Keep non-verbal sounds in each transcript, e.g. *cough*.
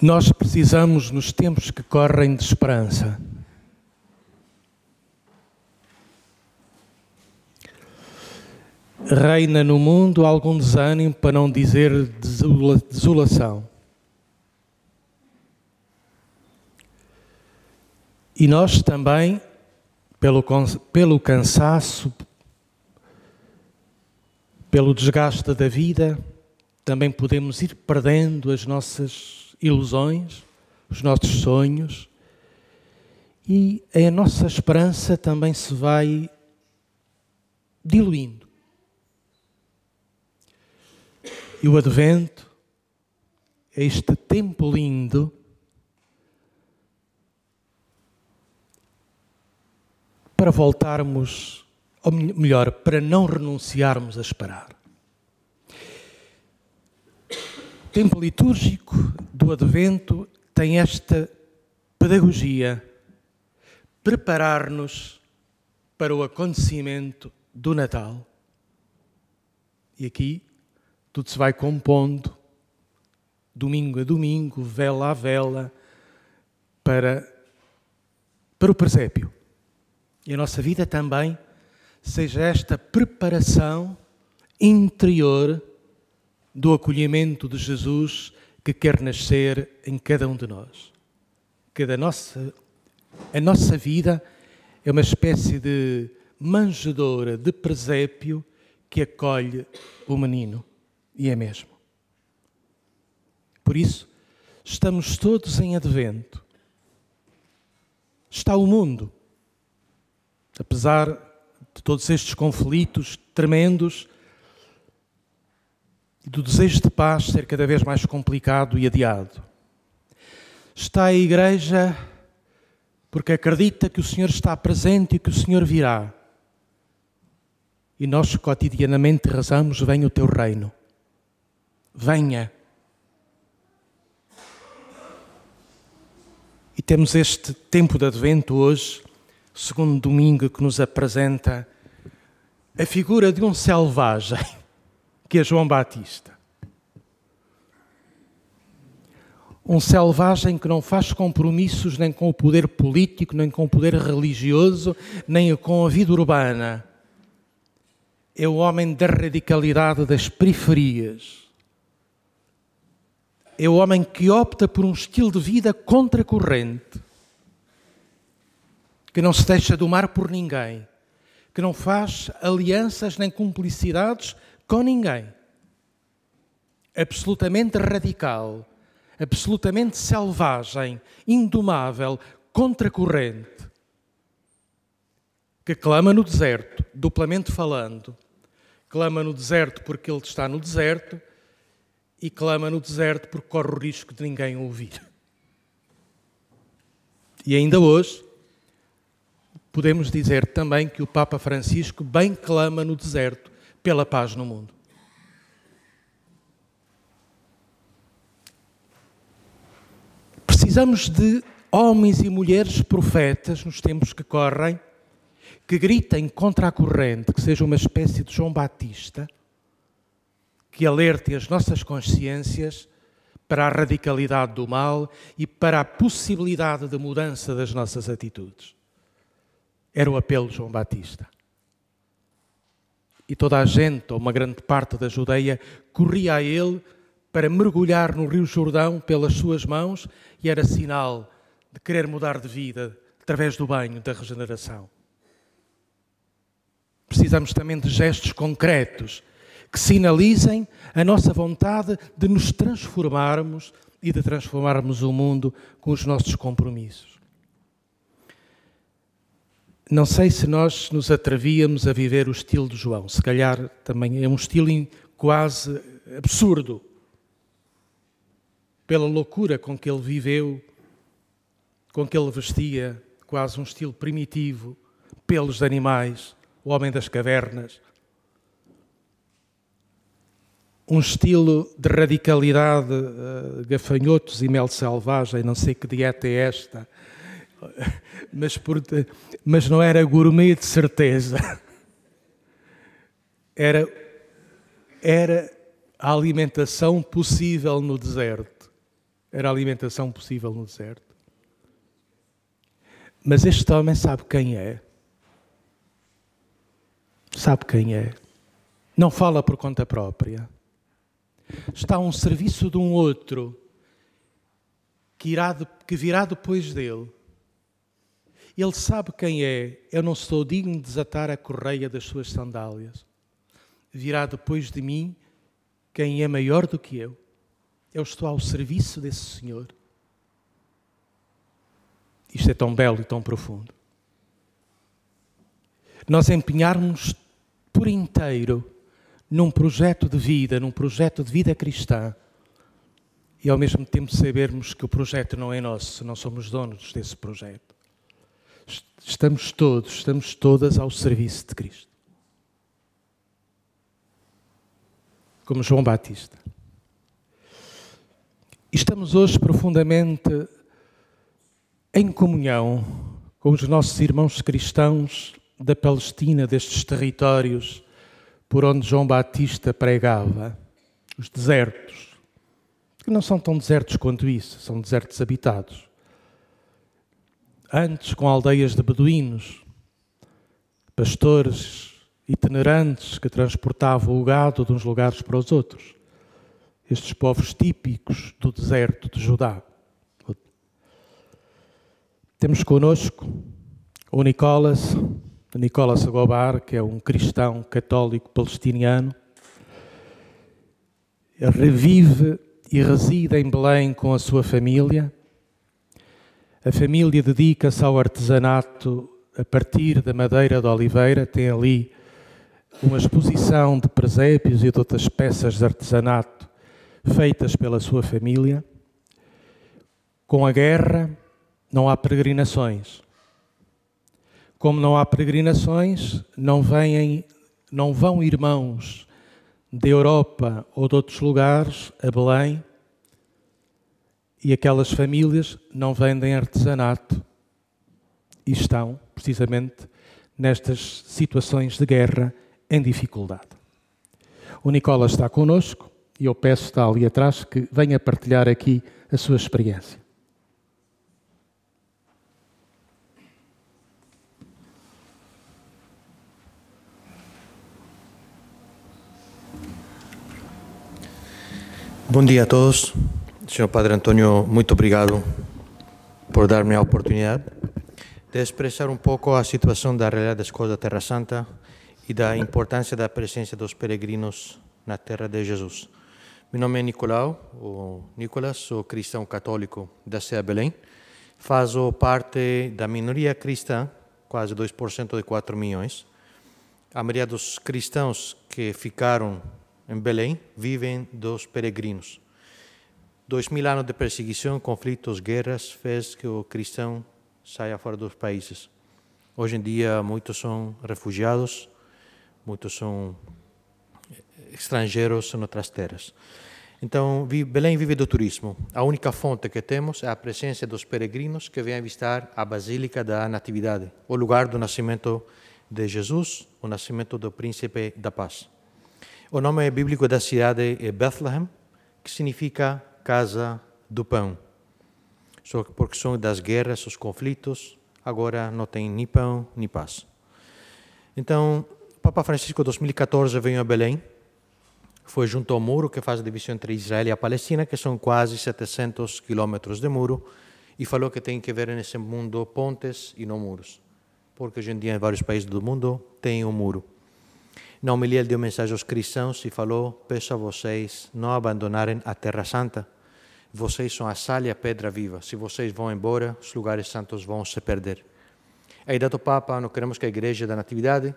Nós precisamos, nos tempos que correm, de esperança. Reina no mundo algum desânimo, para não dizer desolação. E nós também, pelo, pelo cansaço, pelo desgaste da vida, também podemos ir perdendo as nossas ilusões, os nossos sonhos, e a nossa esperança também se vai diluindo. E o Advento é este tempo lindo para voltarmos, ou melhor, para não renunciarmos a esperar. Tempo litúrgico do Advento tem esta pedagogia, preparar-nos para o acontecimento do Natal. E aqui tudo se vai compondo, domingo a domingo, vela a vela, para, para o presépio e a nossa vida também seja esta preparação interior do acolhimento de Jesus que quer nascer em cada um de nós. Que a nossa, a nossa vida é uma espécie de manjedoura, de presépio que acolhe o menino. E é mesmo. Por isso, estamos todos em advento. Está o mundo apesar de todos estes conflitos tremendos e do desejo de paz ser cada vez mais complicado e adiado. Está a Igreja porque acredita que o Senhor está presente e que o Senhor virá. E nós cotidianamente rezamos: Venha o teu reino. Venha. E temos este tempo de advento hoje segundo domingo que nos apresenta a figura de um selvagem, que é João Batista. Um selvagem que não faz compromissos nem com o poder político, nem com o poder religioso, nem com a vida urbana. É o homem da radicalidade das periferias. É o homem que opta por um estilo de vida contracorrente que não se deixa domar por ninguém, que não faz alianças nem cumplicidades com ninguém. Absolutamente radical, absolutamente selvagem, indomável, contracorrente, que clama no deserto, duplamente falando. Clama no deserto porque ele está no deserto e clama no deserto porque corre o risco de ninguém ouvir. E ainda hoje, podemos dizer também que o Papa Francisco bem clama no deserto pela paz no mundo. Precisamos de homens e mulheres profetas nos tempos que correm, que gritem contra a corrente, que seja uma espécie de João Batista, que alerte as nossas consciências para a radicalidade do mal e para a possibilidade de mudança das nossas atitudes. Era o apelo de João Batista. E toda a gente, ou uma grande parte da Judeia, corria a ele para mergulhar no Rio Jordão pelas suas mãos e era sinal de querer mudar de vida através do banho da regeneração. Precisamos também de gestos concretos que sinalizem a nossa vontade de nos transformarmos e de transformarmos o mundo com os nossos compromissos. Não sei se nós nos atrevíamos a viver o estilo de João. Se calhar também é um estilo quase absurdo. Pela loucura com que ele viveu, com que ele vestia, quase um estilo primitivo, pelos de animais, o homem das cavernas. Um estilo de radicalidade, uh, gafanhotos e mel selvagem, não sei que dieta é esta *laughs* mas, por, mas não era gourmet de certeza. *laughs* Era, era a alimentação possível no deserto. era a alimentação possível no deserto. Mas este homem sabe quem é. Sabe quem é. Não fala por conta própria. Está a um serviço de um outro que, irá, que virá depois dele. Ele sabe quem é. Eu não sou digno de desatar a correia das suas sandálias. Virá depois de mim quem é maior do que eu. Eu estou ao serviço desse Senhor. Isto é tão belo e tão profundo. Nós empenharmos por inteiro num projeto de vida, num projeto de vida cristã, e ao mesmo tempo sabermos que o projeto não é nosso, não somos donos desse projeto. Estamos todos, estamos todas ao serviço de Cristo. Como João Batista. Estamos hoje profundamente em comunhão com os nossos irmãos cristãos da Palestina, destes territórios por onde João Batista pregava, os desertos, que não são tão desertos quanto isso, são desertos habitados. Antes, com aldeias de beduínos, pastores itinerantes que transportavam o gado de uns lugares para os outros estes povos típicos do deserto de Judá. Temos conosco o Nicolas, Nicolas Agobar, que é um cristão católico palestiniano. Ele revive e reside em Belém com a sua família. A família dedica-se ao artesanato a partir da madeira de oliveira, tem ali uma exposição de presépios e de outras peças de artesanato feitas pela sua família. Com a guerra, não há peregrinações. Como não há peregrinações, não, vêm, não vão irmãos da Europa ou de outros lugares a Belém e aquelas famílias não vendem artesanato e estão, precisamente, nestas situações de guerra em dificuldade. O Nicolas está conosco e eu peço, está ali atrás, que venha partilhar aqui a sua experiência. Bom dia a todos. Senhor Padre Antônio, muito obrigado por dar-me a oportunidade de expressar um pouco a situação da realidade das coisas da Terra Santa e da importância da presença dos peregrinos na Terra de Jesus. Meu nome é Nicolau, ou Nicolas, sou cristão católico da Sé Belém. Faço parte da minoria cristã, quase 2% de 4 milhões. A maioria dos cristãos que ficaram em Belém vivem dos peregrinos. Dois mil anos de perseguição, conflitos, guerras, fez que o cristão saia fora dos países. Hoje em dia, muitos são refugiados, muitos são estrangeiros em outras terras. Então, Belém vive do turismo. A única fonte que temos é a presença dos peregrinos que vêm visitar a Basílica da Natividade, o lugar do nascimento de Jesus, o nascimento do Príncipe da Paz. O nome bíblico da cidade é Bethlehem, que significa casa do pão. Só porque são das guerras, os conflitos, agora não tem nem pão nem paz. Então, o Papa Francisco, em 2014, veio a Belém foi junto ao muro que faz a divisão entre Israel e a Palestina, que são quase 700 quilômetros de muro, e falou que tem que haver nesse mundo pontes e não muros, porque hoje em dia em vários países do mundo tem um muro. Na homilia ele deu mensagem aos cristãos e falou, peço a vocês não abandonarem a Terra Santa, vocês são a sal e a pedra viva, se vocês vão embora, os lugares santos vão se perder. A ideia do Papa, não queremos que a Igreja da Natividade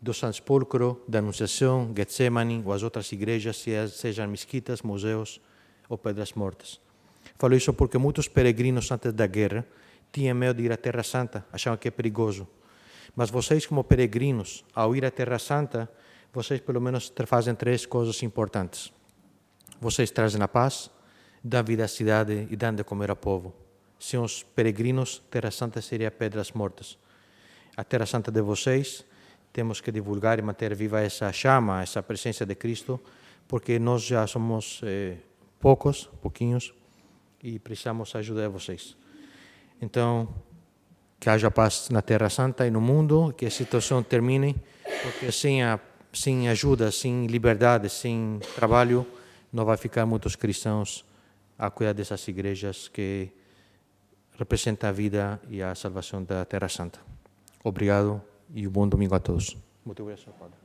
do San Sepulcro, da Anunciação, Getsemane ou as outras igrejas, sejam mesquitas, museus ou pedras mortas. Falo isso porque muitos peregrinos antes da guerra tinham medo de ir à Terra Santa, achavam que é perigoso. Mas vocês, como peregrinos, ao ir à Terra Santa, vocês pelo menos fazem três coisas importantes. Vocês trazem a paz, dão vida à cidade e dão de comer ao povo. Sem os peregrinos, Terra Santa seria pedras mortas. A Terra Santa de vocês temos que divulgar e manter viva essa chama, essa presença de Cristo, porque nós já somos eh, poucos, pouquinhos, e precisamos ajudar vocês. Então, que haja paz na Terra Santa e no mundo, que a situação termine, porque sem, a, sem ajuda, sem liberdade, sem trabalho, não vai ficar muitos cristãos a cuidar dessas igrejas que representam a vida e a salvação da Terra Santa. Obrigado e um bom domingo a todos. Muito obrigado, Padre.